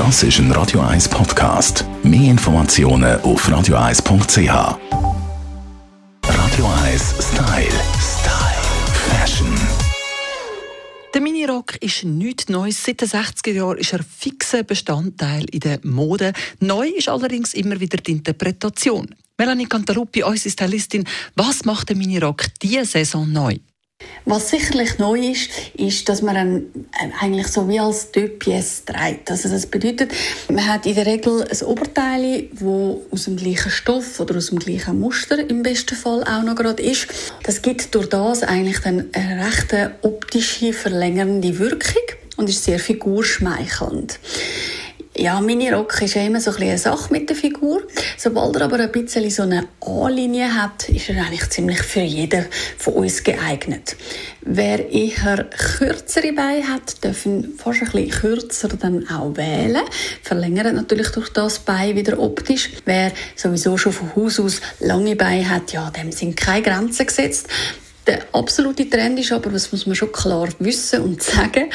Das ist ein Radio 1 Podcast. Mehr Informationen auf radio1.ch. Radio 1 Style. Style. Fashion. Der Minirock ist nichts Neues. Seit den 60er Jahren ist er fixer Bestandteil in der Mode. Neu ist allerdings immer wieder die Interpretation. Melanie Cantaluppi, unsere Stylistin, was macht der Minirock diese Saison neu? Was sicherlich neu ist, ist, dass man einen, eigentlich so wie als Deux trägt. Also das bedeutet, man hat in der Regel ein Oberteil, wo aus dem gleichen Stoff oder aus dem gleichen Muster im besten Fall auch noch gerade ist. Das gibt durch das eigentlich dann eine recht optische verlängernde Wirkung und ist sehr figurschmeichelnd. Ja, Mini-Rock ist ja immer so ein eine Sache mit der Figur. Sobald er aber ein bisschen so eine A-Linie hat, ist er eigentlich ziemlich für jeden von uns geeignet. Wer eher kürzere Beine hat, dürfen fast ein bisschen kürzer dann auch wählen. Verlängert natürlich durch das Bein wieder optisch. Wer sowieso schon von Haus aus lange Beine hat, ja, dem sind keine Grenzen gesetzt. Der absolute Trend ist aber, das muss man schon klar wissen und sagen,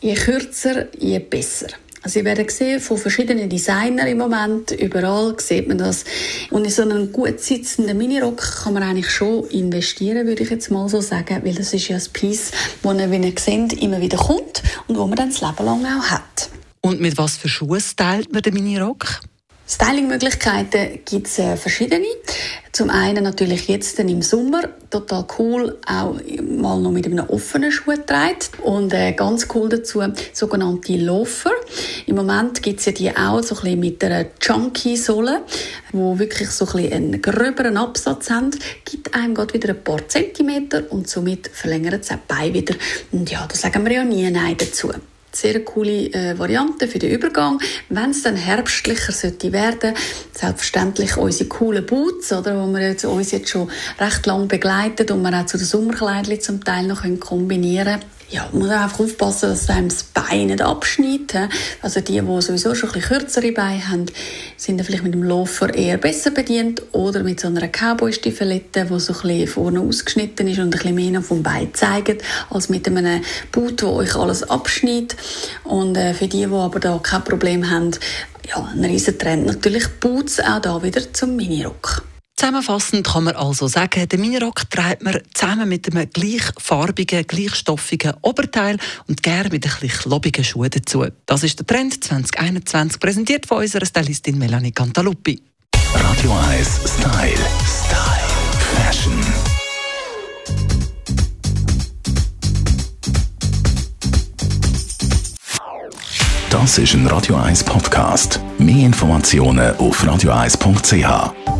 je kürzer, je besser. Also, Sie werden sehen, von verschiedenen Designern im Moment, überall sieht man das. Und in so einen gut sitzenden Minirock kann man eigentlich schon investieren, würde ich jetzt mal so sagen, weil das ist ja ein Piece, das, wie ihr seht, immer wieder kommt und wo man dann das Leben lang auch hat. Und mit was für Schuhen stylt man den Minirock? Stylingmöglichkeiten gibt es äh, verschiedene. Zum einen natürlich jetzt im Sommer, total cool, auch mal noch mit einem offenen Schuh trägt. Und äh, ganz cool dazu, sogenannte Loafer. Im Moment gibt es ja die auch so ein mit einer Chunky-Sohle, wo wirklich so ein einen gröberen Absatz haben. Gibt einem gerade wieder ein paar Zentimeter und somit verlängert es auch Bein wieder. Und ja, da sagen wir ja nie Nein dazu sehr coole äh, Variante für den Übergang. Wenn es dann herbstlicher sollte werden, selbstverständlich unsere coolen Boots, oder, wo wir jetzt, uns jetzt schon recht lang begleitet und wir auch zu den Sommerkleidchen zum Teil noch kombinieren können ja, man muss einfach aufpassen, dass einem das Bein nicht abschneidet. Also die, die sowieso schon ein bisschen kürzere Beine haben, sind dann vielleicht mit dem Loafer eher besser bedient oder mit so einer Cowboy-Stiefelette, die so ein bisschen vorne ausgeschnitten ist und ein bisschen mehr vom Bein zeigt, als mit einem Boot, wo euch alles abschneidet. Und äh, für die, die aber da kein Problem haben, ja, ein riesen Trend natürlich Boots auch da wieder zum Minirock. Zusammenfassend kann man also sagen, den Minirock trägt man zusammen mit einem gleichfarbigen, gleichstoffigen Oberteil und gerne mit ein bisschen Schuhen dazu. Das ist der Trend 2021, präsentiert von unserer Stylistin Melanie Cantaluppi. Radio 1 Style. Style. Fashion. Das ist ein Radio 1 Podcast. Mehr Informationen auf radio1.ch.